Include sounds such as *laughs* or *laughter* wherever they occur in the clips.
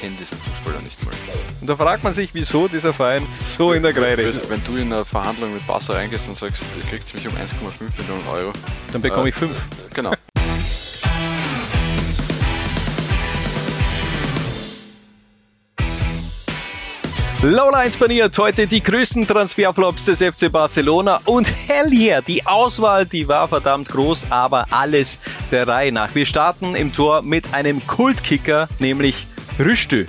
kenne diesen Fußballer nicht mal. Und da fragt man sich, wieso dieser Verein so in der Kreide ist. Wenn du in eine Verhandlung mit Barca reingehst und sagst, ihr kriegt mich um 1,5 Millionen Euro. Dann bekomme äh, ich 5. Genau. Lowlines baniert heute die größten Transferflops des FC Barcelona und hell yeah, die Auswahl, die war verdammt groß, aber alles der Reihe nach. Wir starten im Tor mit einem Kultkicker, nämlich Rüstü.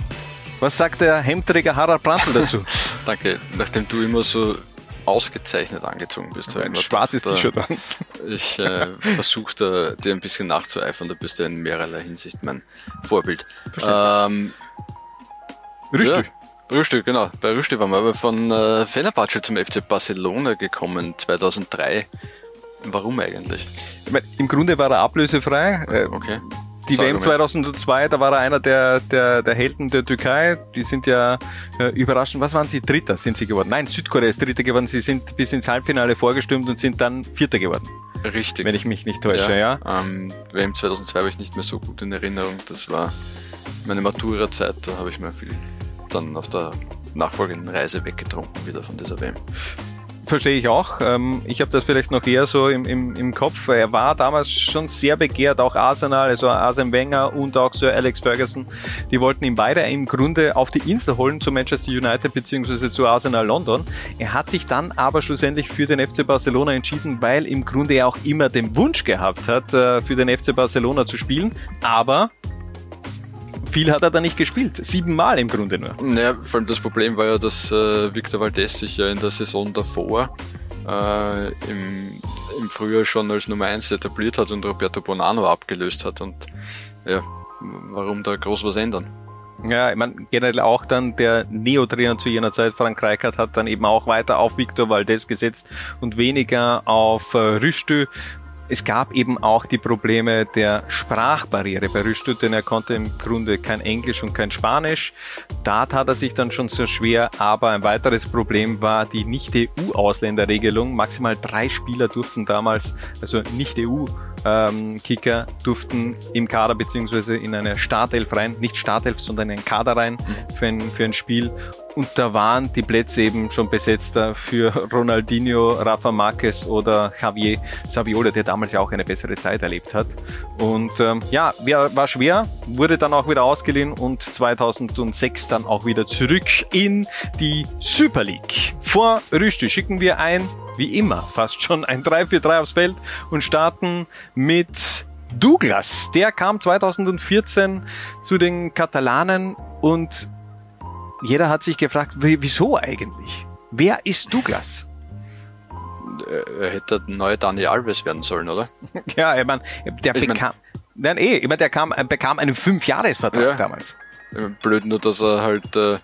Was sagt der Hemdträger Harald Brandl dazu? *laughs* Danke, nachdem du immer so ausgezeichnet angezogen bist. Ein schwarzes T-Shirt an. Ich äh, *laughs* versuche dir ein bisschen nachzueifern, da bist du in mehrerlei Hinsicht mein Vorbild. Ähm, Rüstü. Ja. Rüstel, genau. Bei Rüstel waren wir aber von äh, Fenerbahce zum FC Barcelona gekommen, 2003. Warum eigentlich? Ich mein, Im Grunde war er ablösefrei. Äh, okay. Die WM 2002, da war er einer der, der, der Helden der Türkei. Die sind ja äh, überraschend, was waren sie? Dritter sind sie geworden. Nein, Südkorea ist Dritter geworden. Sie sind bis ins Halbfinale vorgestimmt und sind dann Vierter geworden. Richtig. Wenn ich mich nicht täusche, ja. ja. Ähm, WM 2002 habe ich nicht mehr so gut in Erinnerung. Das war meine Matura-Zeit, da habe ich mir viel dann auf der nachfolgenden Reise weggetrunken wieder von dieser WM. Verstehe ich auch. Ähm, ich habe das vielleicht noch eher so im, im, im Kopf. Er war damals schon sehr begehrt, auch Arsenal, also Arsene Wenger und auch Sir Alex Ferguson. Die wollten ihn beide im Grunde auf die Insel holen zu Manchester United bzw. zu Arsenal London. Er hat sich dann aber schlussendlich für den FC Barcelona entschieden, weil im Grunde er auch immer den Wunsch gehabt hat, äh, für den FC Barcelona zu spielen. Aber viel hat er da nicht gespielt. Siebenmal im Grunde nur. Naja, vor allem das Problem war ja, dass äh, Victor Valdez sich ja in der Saison davor äh, im, im Frühjahr schon als Nummer 1 etabliert hat und Roberto Bonanno abgelöst hat. Und ja, warum da groß was ändern? Ja, ich meine, generell auch dann der Neo-Trainer zu jener Zeit, Frank Reichardt, hat dann eben auch weiter auf Victor Valdez gesetzt und weniger auf äh, Rüstü. Es gab eben auch die Probleme der Sprachbarriere bei Rüstü, denn er konnte im Grunde kein Englisch und kein Spanisch. Da tat er sich dann schon so schwer, aber ein weiteres Problem war die Nicht-EU-Ausländerregelung. Maximal drei Spieler durften damals, also Nicht-EU, ähm, Kicker durften im Kader beziehungsweise in eine Startelf rein, nicht Startelf, sondern in einen Kader rein mhm. für ein, für ein Spiel. Und da waren die Plätze eben schon besetzter für Ronaldinho, Rafa Marquez oder Javier Saviola, der damals ja auch eine bessere Zeit erlebt hat. Und ähm, ja, war schwer, wurde dann auch wieder ausgeliehen und 2006 dann auch wieder zurück in die Super League. Vor Rüsti schicken wir ein, wie immer, fast schon ein 3-4-3 aufs Feld und starten mit Douglas. Der kam 2014 zu den Katalanen und jeder hat sich gefragt, wieso eigentlich? Wer ist Douglas? Er hätte der neue Dani Alves werden sollen, oder? *laughs* ja, ich meine, der ich bekam. Mein, nein, eh, ich meine, der kam, bekam einen Fünfjahresvertrag ja, damals. Blöd nur, dass er halt, äh,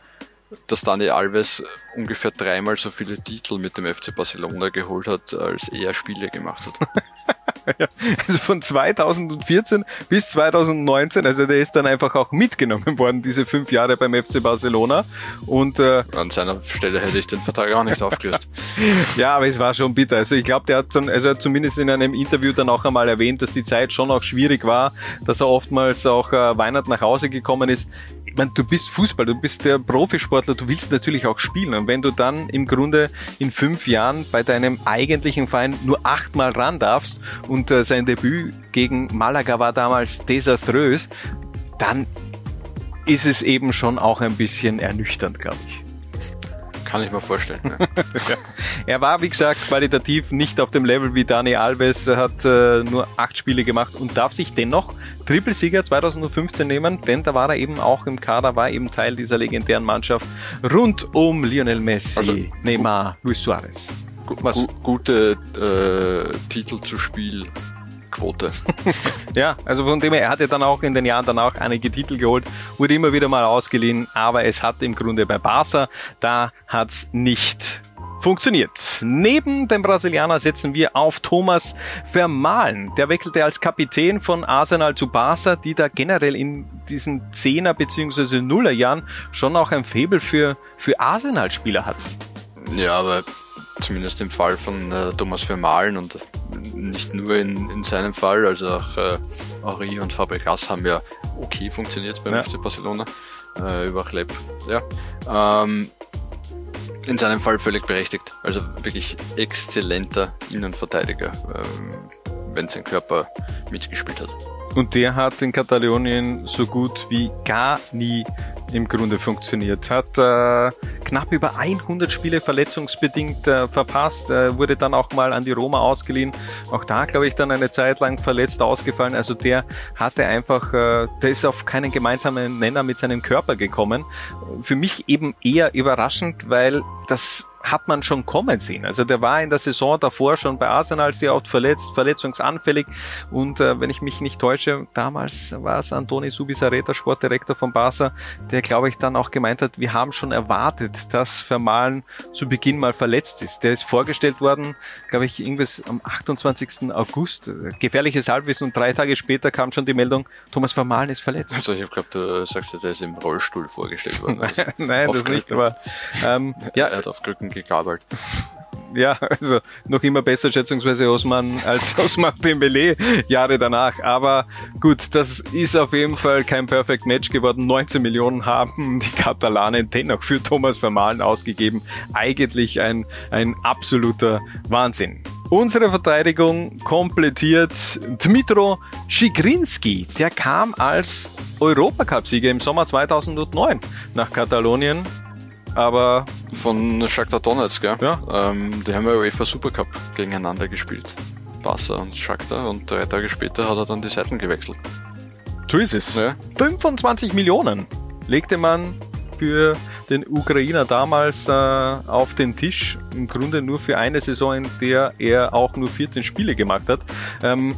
dass Dani Alves ungefähr dreimal so viele Titel mit dem FC Barcelona geholt hat, als er Spiele gemacht hat. *laughs* also von 2014 bis 2019, also der ist dann einfach auch mitgenommen worden, diese fünf Jahre beim FC Barcelona. Und äh, an seiner Stelle hätte ich den Vertrag auch nicht aufgelöst. *laughs* ja, aber es war schon bitter. Also ich glaube, der hat, schon, also zumindest in einem Interview dann auch einmal erwähnt, dass die Zeit schon auch schwierig war, dass er oftmals auch äh, Weihnachten nach Hause gekommen ist meine, du bist Fußball, du bist der Profisportler, du willst natürlich auch spielen. Und wenn du dann im Grunde in fünf Jahren bei deinem eigentlichen Verein nur achtmal ran darfst und äh, sein Debüt gegen Malaga war damals desaströs, dann ist es eben schon auch ein bisschen ernüchternd, glaube ich. Kann ich mir vorstellen. Ne? ja. *laughs* Er war, wie gesagt, qualitativ nicht auf dem Level wie Dani Alves. Er hat äh, nur acht Spiele gemacht und darf sich dennoch Trippelsieger 2015 nehmen, denn da war er eben auch im Kader, war eben Teil dieser legendären Mannschaft rund um Lionel Messi, also, Neymar, Luis Suarez. Gu gu gute äh, Titel zu Spiel Quote. *laughs* ja, also von dem her, er hatte dann auch in den Jahren danach einige Titel geholt, wurde immer wieder mal ausgeliehen, aber es hat im Grunde bei Barca, da hat's nicht funktioniert. Neben dem Brasilianer setzen wir auf Thomas Vermahlen. Der wechselte als Kapitän von Arsenal zu Barca, die da generell in diesen 10er bzw. Nuller Jahren schon auch ein Faible für, für Arsenal-Spieler hatten. Ja, aber zumindest im Fall von äh, Thomas Vermahlen und nicht nur in, in seinem Fall, also auch äh, Henri und Fabregas haben ja okay funktioniert beim ja. FC Barcelona äh, über Lepp. Ja. Ähm, in seinem Fall völlig berechtigt. Also wirklich exzellenter Innenverteidiger, ähm, wenn sein Körper mitgespielt hat. Und der hat in Katalonien so gut wie gar nie im Grunde funktioniert. Hat äh, knapp über 100 Spiele verletzungsbedingt äh, verpasst, äh, wurde dann auch mal an die Roma ausgeliehen. Auch da, glaube ich, dann eine Zeit lang verletzt ausgefallen. Also der hatte einfach, äh, der ist auf keinen gemeinsamen Nenner mit seinem Körper gekommen. Für mich eben eher überraschend, weil das hat man schon kommen sehen. Also der war in der Saison davor schon bei Arsenal sehr oft verletzt, verletzungsanfällig und äh, wenn ich mich nicht täusche, damals war es Antoni Subisareta, Sportdirektor von Barca, der glaube ich dann auch gemeint hat, wir haben schon erwartet, dass Vermalen zu Beginn mal verletzt ist. Der ist vorgestellt worden, glaube ich, irgendwas am 28. August, gefährliches Halbwissen und drei Tage später kam schon die Meldung, Thomas Vermalen ist verletzt. Also ich glaube, du sagst jetzt, er ist im Rollstuhl vorgestellt worden. *laughs* Also Nein, das nicht, aber ähm, ja, er hat auf Krücken gegabelt. Ja, also noch immer besser schätzungsweise Osman als *laughs* Osman Dembele Jahre danach. Aber gut, das ist auf jeden Fall kein Perfect Match geworden. 19 Millionen haben die Katalanen dennoch für Thomas Vermahlen ausgegeben. Eigentlich ein, ein absoluter Wahnsinn. Unsere Verteidigung komplettiert Dmitro Schigrinski. Der kam als Europacup-Sieger im Sommer 2009 nach Katalonien aber. Von Shakhtar Donetsk, gell? Ja. Ähm, die haben ja UEFA Supercup gegeneinander gespielt. Barca und Shakhtar und drei Tage später hat er dann die Seiten gewechselt. So ist es. Ja. 25 Millionen legte man für den Ukrainer damals äh, auf den Tisch. Im Grunde nur für eine Saison, in der er auch nur 14 Spiele gemacht hat. Ähm,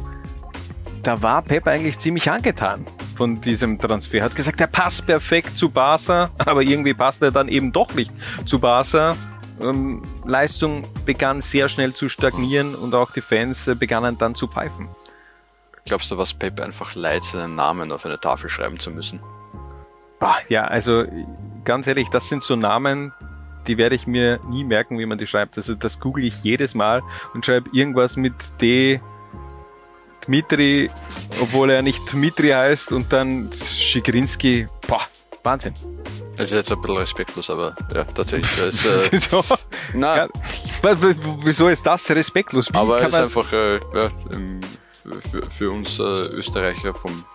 da war Pep eigentlich ziemlich angetan von diesem Transfer. Hat gesagt, er passt perfekt zu Barca, *laughs* aber irgendwie passt er dann eben doch nicht zu Barca. Ähm, Leistung begann sehr schnell zu stagnieren und auch die Fans äh, begannen dann zu pfeifen. Glaubst du, was Pep einfach leid, seinen Namen auf eine Tafel schreiben zu müssen? Boah, ja, also ganz ehrlich, das sind so Namen, die werde ich mir nie merken, wie man die schreibt. Also das google ich jedes Mal und schreibe irgendwas mit D Dmitri, obwohl er nicht Dmitri heißt und dann Schigrinski. Boah, Wahnsinn. Das ist jetzt ein bisschen respektlos, aber ja, tatsächlich. Das, äh, *laughs* wieso? Nein. Ja, wieso ist das respektlos? Wie aber es ist einfach äh, ja, für, für uns äh, Österreicher vom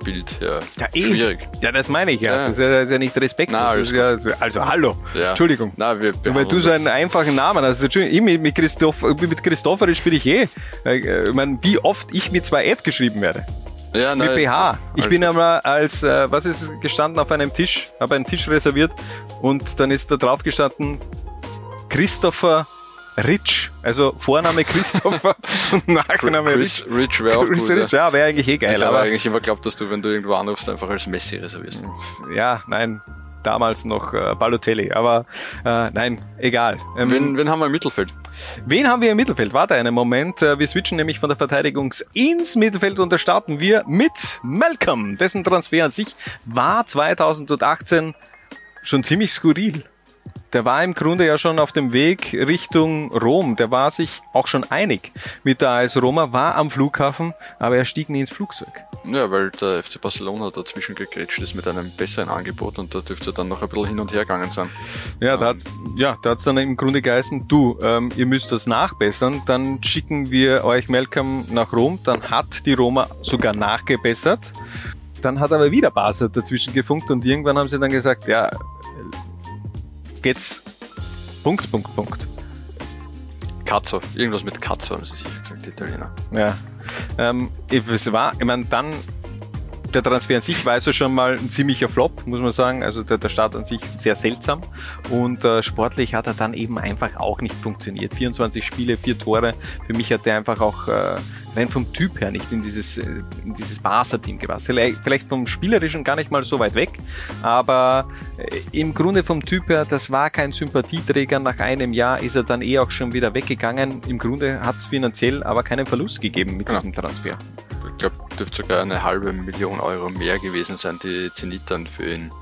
Buchstabenbild her ja, eh. schwierig. Ja, das meine ich ja. ja. Das, ist ja ja nicht respektlos. Ja, also hallo. Entschuldigung. Na, wir Weil du so einen einfachen Namen hast. Ich mit, mit, Christoph, mit Christopherisch bin ich eh. Äh, ich meine, wie oft ich mit zwei F geschrieben werde. Ja, nein, mit BH. Ich bin einmal als, äh, was ist gestanden auf einem Tisch, habe einen Tisch reserviert und dann ist da drauf gestanden Christopher Rich, also Vorname Christopher *laughs* und Nachname Chris, Rich. Rich wäre auch Chris gut, Rich, ja, wäre eigentlich eh geil. Ich habe eigentlich immer geglaubt, dass du, wenn du irgendwo anrufst, einfach als Messi reservierst. Ja, nein, damals noch äh, Balotelli, aber äh, nein, egal. Ähm, wen, wen haben wir im Mittelfeld? Wen haben wir im Mittelfeld? Warte einen Moment. Äh, wir switchen nämlich von der Verteidigung ins Mittelfeld und da starten wir mit Malcolm. Dessen Transfer an sich war 2018 schon ziemlich skurril der war im Grunde ja schon auf dem Weg Richtung Rom. Der war sich auch schon einig mit der AS Roma, war am Flughafen, aber er stieg nie ins Flugzeug. Ja, weil der FC Barcelona dazwischen gegrätscht ist mit einem besseren Angebot und da dürfte dann noch ein bisschen hin und her gegangen sein. Ja, da hat's, ja, da hat's dann im Grunde geheißen, du, ähm, ihr müsst das nachbessern, dann schicken wir euch Malcolm nach Rom, dann hat die Roma sogar nachgebessert. Dann hat aber wieder Barca dazwischen gefunkt und irgendwann haben sie dann gesagt, ja, geht's. Punkt, Punkt, Punkt. Cazzo, irgendwas mit Cazzo haben sie sich gesagt, die Italiener. Ja. Ähm, es war, ich meine, dann der Transfer an sich war also schon mal ein ziemlicher Flop, muss man sagen. Also der, der Start an sich sehr seltsam. Und äh, sportlich hat er dann eben einfach auch nicht funktioniert. 24 Spiele, vier Tore. Für mich hat er einfach auch äh, rein vom Typ her nicht in dieses, äh, in dieses Barca-Team gepasst. Vielleicht vom Spielerischen gar nicht mal so weit weg, aber äh, im Grunde vom Typ her, das war kein Sympathieträger. Nach einem Jahr ist er dann eh auch schon wieder weggegangen. Im Grunde hat es finanziell aber keinen Verlust gegeben mit ja. diesem Transfer. Ich glaube, dürfte sogar eine halbe Million Euro mehr gewesen sein, die Zenit dann für ihn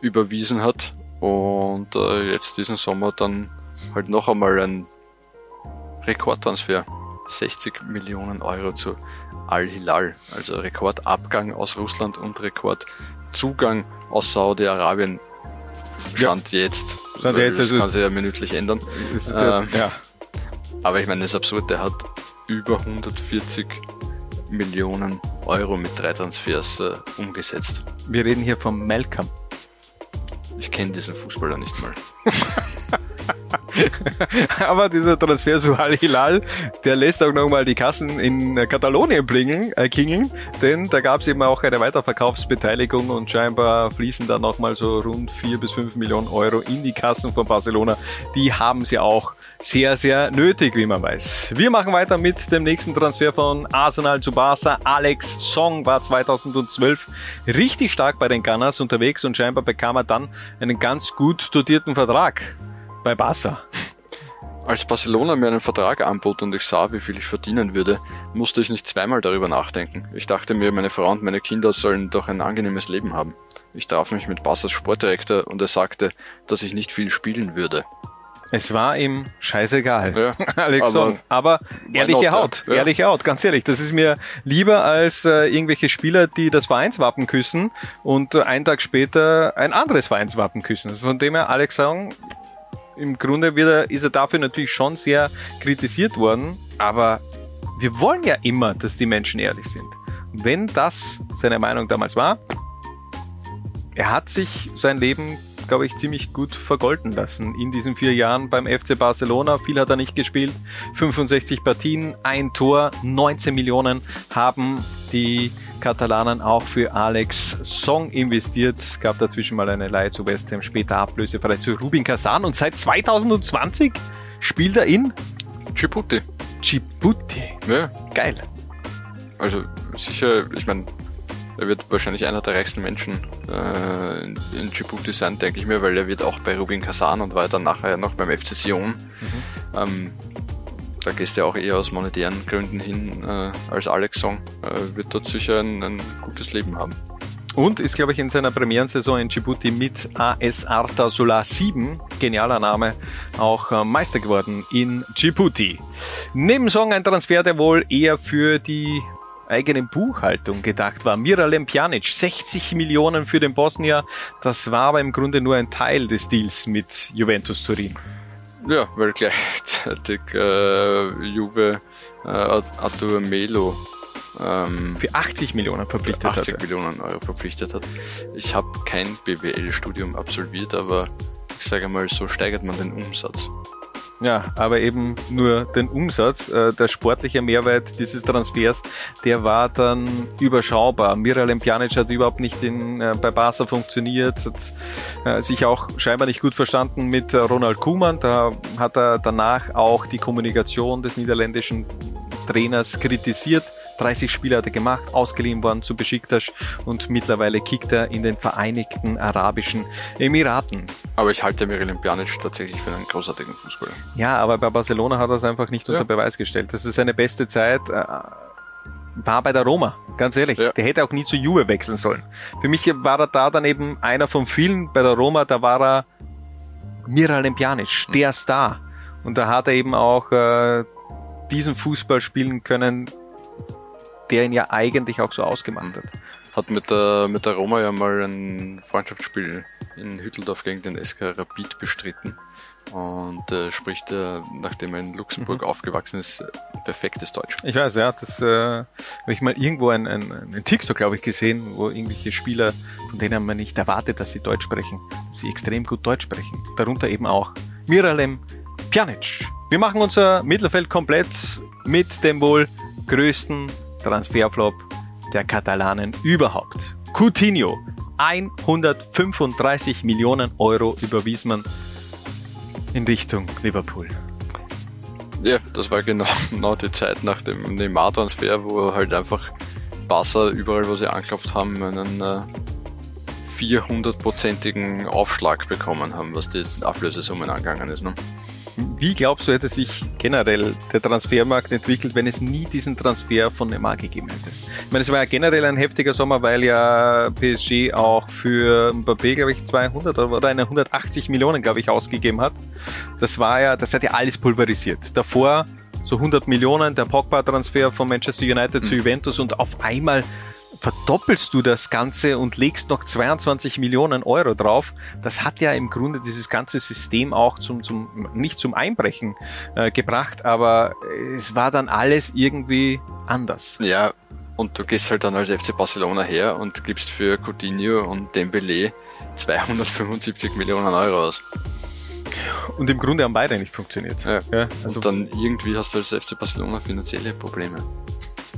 überwiesen hat. Und äh, jetzt diesen Sommer dann halt noch einmal ein Rekordtransfer. 60 Millionen Euro zu Al-Hilal. Also Rekordabgang aus Russland und Rekordzugang aus Saudi-Arabien. Stand ja. jetzt. Stand jetzt das also kann sich ja minütlich ändern. Ähm, ja. Aber ich meine, das ist absurd. Der hat über 140 Millionen Euro mit drei Transfers äh, umgesetzt. Wir reden hier vom Malcolm. Ich kenne diesen Fußballer nicht mal. *laughs* Aber dieser Transfer zu Al Hilal, der lässt auch nochmal die Kassen in Katalonien blingeln, äh, klingeln, denn da gab es eben auch eine Weiterverkaufsbeteiligung und scheinbar fließen da nochmal so rund vier bis fünf Millionen Euro in die Kassen von Barcelona. Die haben sie auch sehr, sehr nötig, wie man weiß. Wir machen weiter mit dem nächsten Transfer von Arsenal zu Barca. Alex Song war 2012 richtig stark bei den Gunners unterwegs und scheinbar bekam er dann einen ganz gut dotierten Vertrag bei Barca. Als Barcelona mir einen Vertrag anbot und ich sah, wie viel ich verdienen würde, musste ich nicht zweimal darüber nachdenken. Ich dachte mir, meine Frau und meine Kinder sollen doch ein angenehmes Leben haben. Ich traf mich mit Barca's Sportdirektor und er sagte, dass ich nicht viel spielen würde. Es war ihm scheißegal, ja, *laughs* Alex aber, aber ehrliche not, Haut, ja. ehrliche Haut, ganz ehrlich, das ist mir lieber als äh, irgendwelche Spieler, die das Vereinswappen küssen und äh, einen Tag später ein anderes Vereinswappen küssen. Von dem her, Alex sagen, im Grunde wird er, ist er dafür natürlich schon sehr kritisiert worden, aber wir wollen ja immer, dass die Menschen ehrlich sind. wenn das seine Meinung damals war, er hat sich sein Leben glaube ich, ziemlich gut vergolden lassen in diesen vier Jahren beim FC Barcelona. Viel hat er nicht gespielt. 65 Partien, ein Tor, 19 Millionen haben die Katalanen auch für Alex Song investiert. Es gab dazwischen mal eine Leihe zu West Ham, später Ablöse vielleicht zu Rubin Kazan und seit 2020 spielt er in Djibouti. Djibouti. Ja. Geil. Also sicher, ich meine, er wird wahrscheinlich einer der reichsten Menschen äh, in, in Djibouti sein, denke ich mir, weil er wird auch bei Rubin Kazan und war dann nachher noch beim FC Sion. Mhm. Ähm, da gehst du ja auch eher aus monetären Gründen hin äh, als Alex Song. Äh, wird dort sicher ein, ein gutes Leben haben. Und ist, glaube ich, in seiner Premierensaison in Djibouti mit AS Arta Solar 7, genialer Name, auch äh, Meister geworden in Djibouti. Neben Song ein Transfer, der wohl eher für die eigenen Buchhaltung gedacht war. Miralem Pjanic, 60 Millionen für den Bosnier. Das war aber im Grunde nur ein Teil des Deals mit Juventus Turin. Ja, weil gleichzeitig äh, Juve äh, Artur Melo ähm, für 80 Millionen verpflichtet 80 hatte. Millionen Euro verpflichtet hat. Ich habe kein BWL-Studium absolviert, aber ich sage mal, so steigert man den Umsatz. Ja, aber eben nur den Umsatz. Äh, der sportliche Mehrwert dieses Transfers, der war dann überschaubar. Miralem Pjanic hat überhaupt nicht in, äh, bei Barca funktioniert, hat äh, sich auch scheinbar nicht gut verstanden mit Ronald Koeman. Da hat er danach auch die Kommunikation des niederländischen Trainers kritisiert 30 Spiele hat er gemacht, ausgeliehen worden zu Besiktas und mittlerweile kickt er in den Vereinigten Arabischen Emiraten. Aber ich halte Miralem Pjanic tatsächlich für einen großartigen Fußballer. Ja, aber bei Barcelona hat er es einfach nicht ja. unter Beweis gestellt. Das ist seine beste Zeit. Äh, war bei der Roma, ganz ehrlich. Ja. Der hätte auch nie zu Juve wechseln sollen. Für mich war er da dann eben einer von vielen bei der Roma, da war er Miralem Pjanic, der mhm. Star. Und da hat er eben auch äh, diesen Fußball spielen können, der ihn ja eigentlich auch so ausgemacht hat. Hat mit der, mit der Roma ja mal ein Freundschaftsspiel in Hütteldorf gegen den SK Rapid bestritten und äh, spricht er, nachdem er in Luxemburg mhm. aufgewachsen ist, perfektes Deutsch. Ich weiß, ja, das äh, habe ich mal irgendwo ein, ein, ein TikTok, glaube ich, gesehen, wo irgendwelche Spieler, von denen man nicht erwartet, dass sie Deutsch sprechen, dass sie extrem gut Deutsch sprechen. Darunter eben auch Miralem Pjanic. Wir machen unser Mittelfeld komplett mit dem wohl größten Transferflop der Katalanen überhaupt. Coutinho, 135 Millionen Euro überwies man in Richtung Liverpool. Ja, das war genau, *laughs* genau die Zeit nach dem Neymar-Transfer, wo halt einfach Barca überall, wo sie anklopft haben, einen äh, 400-prozentigen Aufschlag bekommen haben, was die Ablösesummen angegangen ist. Ne? Wie glaubst du, hätte sich generell der Transfermarkt entwickelt, wenn es nie diesen Transfer von Neymar gegeben hätte? Ich meine, es war ja generell ein heftiger Sommer, weil ja PSG auch für Mbappé, glaube ich, 200 oder 180 Millionen, glaube ich, ausgegeben hat. Das war ja, das hat ja alles pulverisiert. Davor so 100 Millionen, der Pogba-Transfer von Manchester United mhm. zu Juventus und auf einmal verdoppelst du das Ganze und legst noch 22 Millionen Euro drauf. Das hat ja im Grunde dieses ganze System auch zum, zum nicht zum Einbrechen äh, gebracht, aber es war dann alles irgendwie anders. Ja, und du gehst halt dann als FC Barcelona her und gibst für Coutinho und Dembele 275 Millionen Euro aus. Und im Grunde haben beide nicht funktioniert. Ja. ja also und dann irgendwie hast du als FC Barcelona finanzielle Probleme.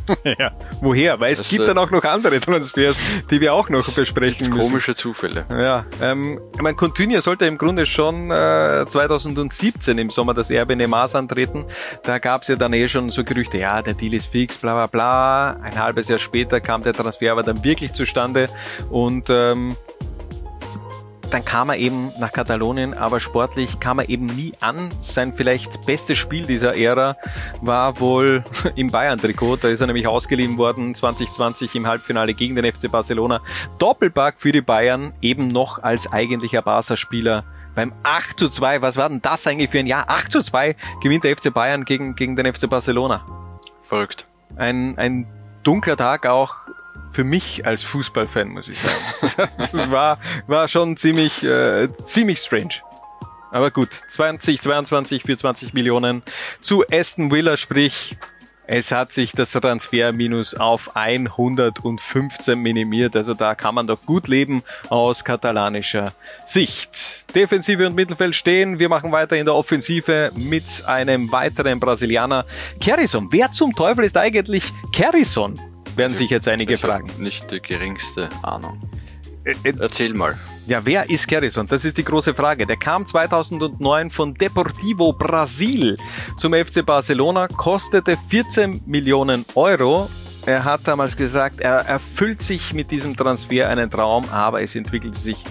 *laughs* ja. Woher? Weil es das, gibt äh, dann auch noch andere Transfers, die wir auch noch besprechen müssen. Komische Zufälle. Ja, ähm, ich meine, Coutinho sollte im Grunde schon äh, 2017 im Sommer das Erbe Neymars antreten. Da gab es ja dann eh schon so Gerüchte, ja, der Deal ist fix, bla bla bla. Ein halbes Jahr später kam der Transfer aber dann wirklich zustande und ähm, dann kam er eben nach Katalonien, aber sportlich kam er eben nie an. Sein vielleicht bestes Spiel dieser Ära war wohl *laughs* im Bayern-Trikot. Da ist er nämlich ausgeliehen worden 2020 im Halbfinale gegen den FC Barcelona. Doppelpack für die Bayern, eben noch als eigentlicher Barca-Spieler beim 8 zu 2. Was war denn das eigentlich für ein Jahr? 8 zu 2 gewinnt der FC Bayern gegen, gegen den FC Barcelona. Verrückt. Ein, ein dunkler Tag auch für mich als Fußballfan, muss ich sagen. *laughs* das war, war schon ziemlich, äh, ziemlich strange. Aber gut, 2022 für 20 Millionen zu Aston Villa, sprich, es hat sich das Transferminus auf 115 minimiert, also da kann man doch gut leben aus katalanischer Sicht. Defensive und Mittelfeld stehen, wir machen weiter in der Offensive mit einem weiteren Brasilianer. Kerrison, wer zum Teufel ist eigentlich Kerrison? Werden sich jetzt einige ich fragen. Nicht die geringste Ahnung. Äh, äh, Erzähl mal. Ja, wer ist Garrison? Das ist die große Frage. Der kam 2009 von Deportivo Brasil zum FC Barcelona, kostete 14 Millionen Euro. Er hat damals gesagt, er erfüllt sich mit diesem Transfer einen Traum, aber es entwickelte sich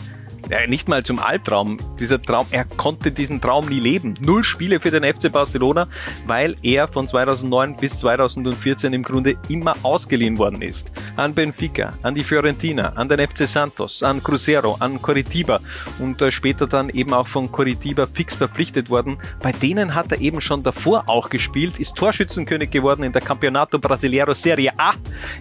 ja, nicht mal zum Albtraum. Dieser Traum, er konnte diesen Traum nie leben. Null Spiele für den FC Barcelona, weil er von 2009 bis 2014 im Grunde immer ausgeliehen worden ist. An Benfica, an die Fiorentina, an den FC Santos, an Cruzeiro, an Coritiba und äh, später dann eben auch von Coritiba fix verpflichtet worden. Bei denen hat er eben schon davor auch gespielt, ist Torschützenkönig geworden in der Campeonato Brasileiro Serie A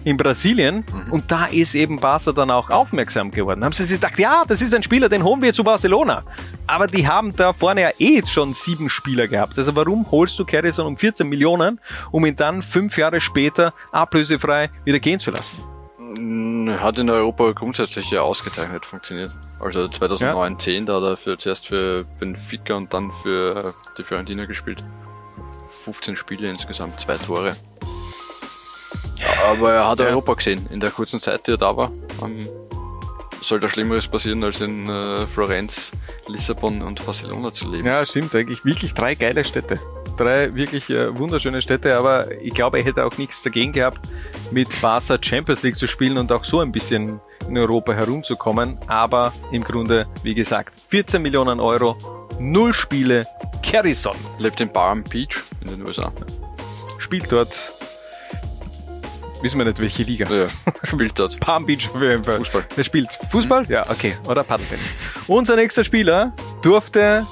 in Brasilien mhm. und da ist eben Barca dann auch aufmerksam geworden. Haben sie sich gedacht, ja, das ist ein Spieler, den holen wir zu Barcelona. Aber die haben da vorne ja eh schon sieben Spieler gehabt. Also warum holst du Carrison um 14 Millionen, um ihn dann fünf Jahre später ablösefrei wieder gehen zu lassen? Hm, hat in Europa grundsätzlich ja ausgezeichnet funktioniert. Also 2009, ja. 10, da hat er für, zuerst für Benfica und dann für die Fiorentina gespielt. 15 Spiele insgesamt, zwei Tore. Aber er hat ja. Europa gesehen in der kurzen Zeit, die er da war. Soll da Schlimmeres passieren, als in äh, Florenz, Lissabon und Barcelona zu leben. Ja, stimmt, eigentlich wirklich drei geile Städte. Drei wirklich äh, wunderschöne Städte, aber ich glaube, er hätte auch nichts dagegen gehabt, mit Barca Champions League zu spielen und auch so ein bisschen in Europa herumzukommen. Aber im Grunde, wie gesagt, 14 Millionen Euro, null Spiele, Carrison. Lebt in Palm Beach in den USA. Spielt dort Wissen wir nicht, welche Liga. Ja, spielt dort. Palm Beach Fußball. Wer spielt? Fußball? Ja, okay. Oder Paddeltennis. Unser nächster Spieler durfte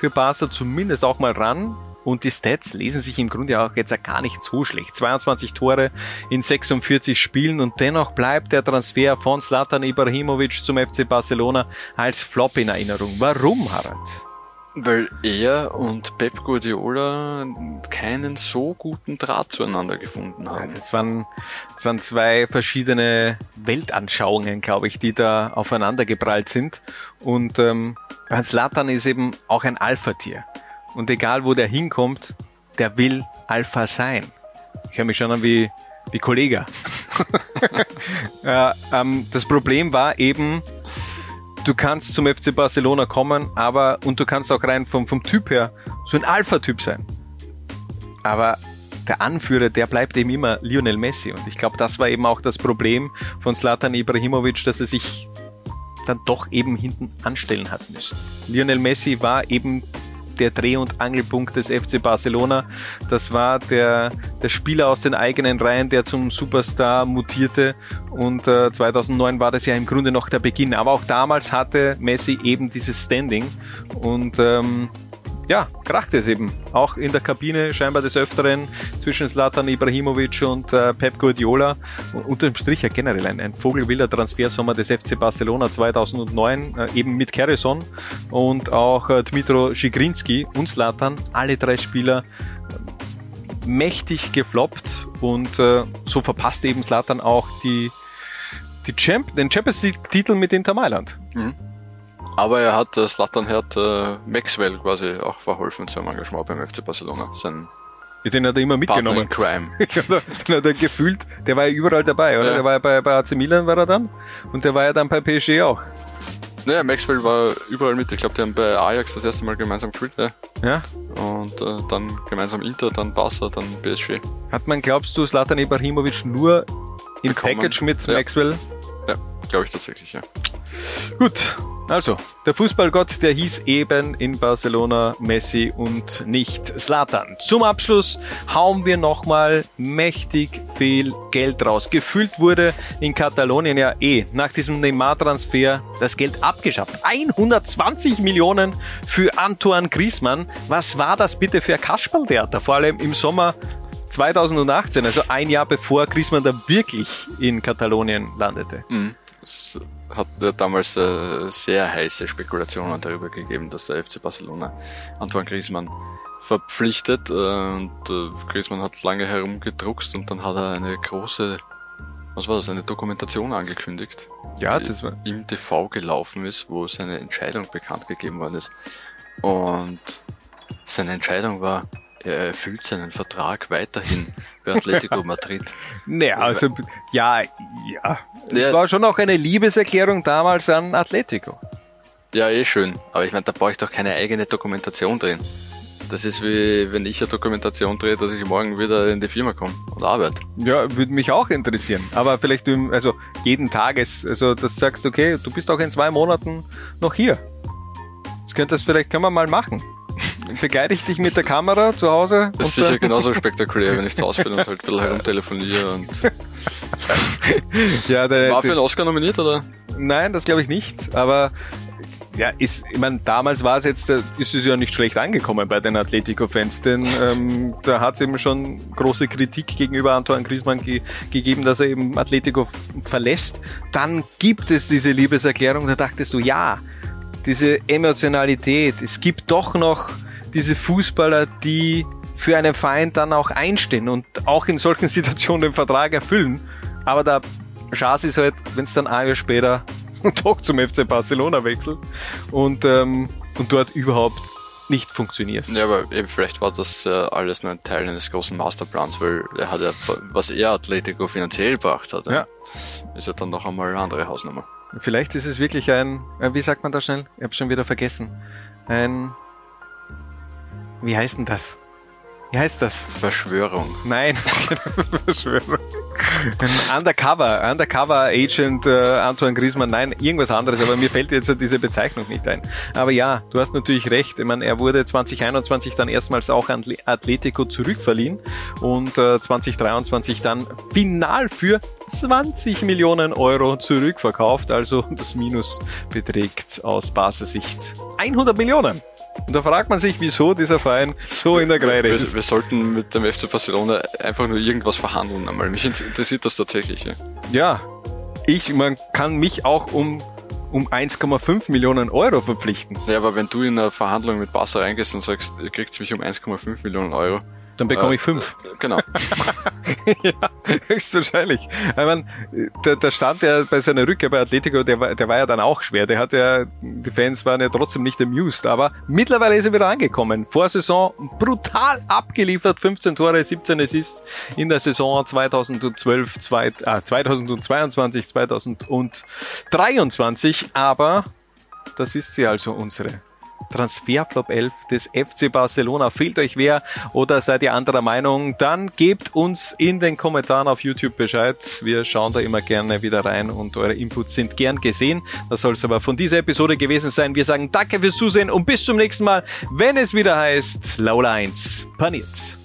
für Barca zumindest auch mal ran. Und die Stats lesen sich im Grunde auch jetzt gar nicht so schlecht. 22 Tore in 46 Spielen und dennoch bleibt der Transfer von Zlatan Ibrahimovic zum FC Barcelona als Flop in Erinnerung. Warum, Harald? Weil er und Pep Guardiola keinen so guten Draht zueinander gefunden haben. Das waren, das waren zwei verschiedene Weltanschauungen, glaube ich, die da aufeinander geprallt sind. Und ähm, Hans Latan ist eben auch ein Alpha-Tier. Und egal wo der hinkommt, der will Alpha sein. Ich höre mich schon an wie, wie Kollege. *laughs* äh, ähm, das Problem war eben, du kannst zum FC Barcelona kommen, aber und du kannst auch rein vom, vom Typ her so ein Alpha-Typ sein. Aber der Anführer, der bleibt eben immer Lionel Messi. Und ich glaube, das war eben auch das Problem von Slatan Ibrahimovic, dass er sich dann doch eben hinten anstellen hat müssen. Lionel Messi war eben der Dreh- und Angelpunkt des FC Barcelona. Das war der, der Spieler aus den eigenen Reihen, der zum Superstar mutierte. Und äh, 2009 war das ja im Grunde noch der Beginn. Aber auch damals hatte Messi eben dieses Standing. Und ähm, ja, kracht es eben. Auch in der Kabine scheinbar des Öfteren zwischen Zlatan Ibrahimovic und äh, Pep Guardiola. Und unterm Strich ja generell ein, ein vogelwilder Transfersommer des FC Barcelona 2009, äh, eben mit Kerrison und auch äh, Dmitro Schigrinski und Zlatan, alle drei Spieler äh, mächtig gefloppt und äh, so verpasst eben Zlatan auch die, die Champ den Champions League-Titel mit Inter Mailand. Mhm. Aber er hat, äh, Slatan hat äh, Maxwell quasi auch verholfen zu einem Engagement beim FC Barcelona. Sein ja, den hat er immer mitgenommen. Crime. *laughs* den hat er gefühlt, der war ja überall dabei, oder? Ja. Der war ja bei, bei AC Milan war er dann und der war ja dann bei PSG auch. Naja, Maxwell war überall mit. Ich glaube, die haben bei Ajax das erste Mal gemeinsam gespielt. Ja. ja. Und äh, dann gemeinsam Inter, dann Barca, dann PSG. Hat man, glaubst du, Slatan Ibrahimovic nur im Bekommen. Package mit ja. Maxwell? Ja, glaube ich tatsächlich, ja. Gut, also, der Fußballgott, der hieß eben in Barcelona Messi und nicht Slatan. Zum Abschluss hauen wir nochmal mächtig viel Geld raus. Gefühlt wurde in Katalonien ja eh nach diesem Neymar-Transfer das Geld abgeschafft. 120 Millionen für Antoine Griezmann. Was war das bitte für ein Kasperltheater? Vor allem im Sommer 2018, also ein Jahr bevor Griezmann da wirklich in Katalonien landete. Mhm. Hat damals äh, sehr heiße Spekulationen darüber gegeben, dass der FC Barcelona Antoine Griezmann verpflichtet. Äh, und äh, Griezmann hat lange herumgedruckst und dann hat er eine große, was war das, eine Dokumentation angekündigt, ja, das war im TV gelaufen ist, wo seine Entscheidung bekannt gegeben worden ist. Und seine Entscheidung war, er erfüllt seinen Vertrag weiterhin bei Atletico *laughs* Madrid. naja, also ja, ja. Es war schon auch eine Liebeserklärung damals an Atletico. Ja, eh schön. Aber ich meine, da brauche ich doch keine eigene Dokumentation drin. Das ist wie wenn ich eine Dokumentation drehe, dass ich morgen wieder in die Firma komme und arbeite. Ja, würde mich auch interessieren. Aber vielleicht, also jeden Tages, also das sagst, okay, du bist auch in zwei Monaten noch hier. Das könnte das vielleicht, können wir mal machen begleite ich dich mit der Kamera zu Hause. Das ist sicher genauso spektakulär, wenn ich zu Hause bin und halt ein bisschen herumtelefoniere und. ja, der, War für einen Oscar nominiert, oder? Nein, das glaube ich nicht, aber ja, ist, ich meine, damals war es jetzt, ist es ja nicht schlecht angekommen bei den Atletico-Fans, denn ähm, da hat es eben schon große Kritik gegenüber Antoine Griezmann ge gegeben, dass er eben Atletico verlässt. Dann gibt es diese Liebeserklärung, da dachtest du, ja, diese Emotionalität, es gibt doch noch diese Fußballer, die für einen Verein dann auch einstehen und auch in solchen *laughs* Situationen den Vertrag erfüllen. Aber der Chance ist halt, wenn es dann ein Jahr später *laughs* doch zum FC Barcelona wechselt und, ähm, und dort überhaupt nicht funktioniert. Ja, aber eben vielleicht war das äh, alles nur ein Teil eines großen Masterplans, weil er hat ja, was er Atletico finanziell gebracht hat, ja. ist ja dann noch einmal eine andere Hausnummer. Vielleicht ist es wirklich ein, äh, wie sagt man da schnell? Ich habe schon wieder vergessen. Ein wie heißt denn das? Wie heißt das? Verschwörung. Nein, Verschwörung. Undercover, Undercover Agent äh, Antoine Griezmann, nein, irgendwas anderes, aber mir fällt jetzt diese Bezeichnung nicht ein. Aber ja, du hast natürlich recht. Ich meine, er wurde 2021 dann erstmals auch an Atletico zurückverliehen und äh, 2023 dann final für 20 Millionen Euro zurückverkauft. Also das Minus beträgt aus Basissicht 100 Millionen. Und da fragt man sich, wieso dieser Verein so in der Kreide ist. Wir, wir, sollten mit dem FC Barcelona einfach nur irgendwas verhandeln einmal. Mich interessiert das tatsächlich. Ja, ja ich, man kann mich auch um um 1,5 Millionen Euro verpflichten. Ja, aber wenn du in eine Verhandlung mit Barca reingehst und sagst, ihr kriegt mich um 1,5 Millionen Euro, dann bekomme äh, ich fünf. Äh, genau. *laughs* ja, höchstwahrscheinlich. Ich meine, der, der Stand der bei seiner Rückkehr bei Atletico, der war, der war ja dann auch schwer. Der hat ja, die Fans waren ja trotzdem nicht amused, aber mittlerweile ist er wieder angekommen. Vor Saison brutal abgeliefert, 15 Tore, 17 Assists in der Saison 2012, zwei, äh, 2022, 2023, aber das ist sie also unsere Transferflop 11 des FC Barcelona. Fehlt euch wer oder seid ihr anderer Meinung? Dann gebt uns in den Kommentaren auf YouTube Bescheid. Wir schauen da immer gerne wieder rein und eure Inputs sind gern gesehen. Das soll es aber von dieser Episode gewesen sein. Wir sagen danke fürs Zusehen und bis zum nächsten Mal, wenn es wieder heißt Laula 1 paniert.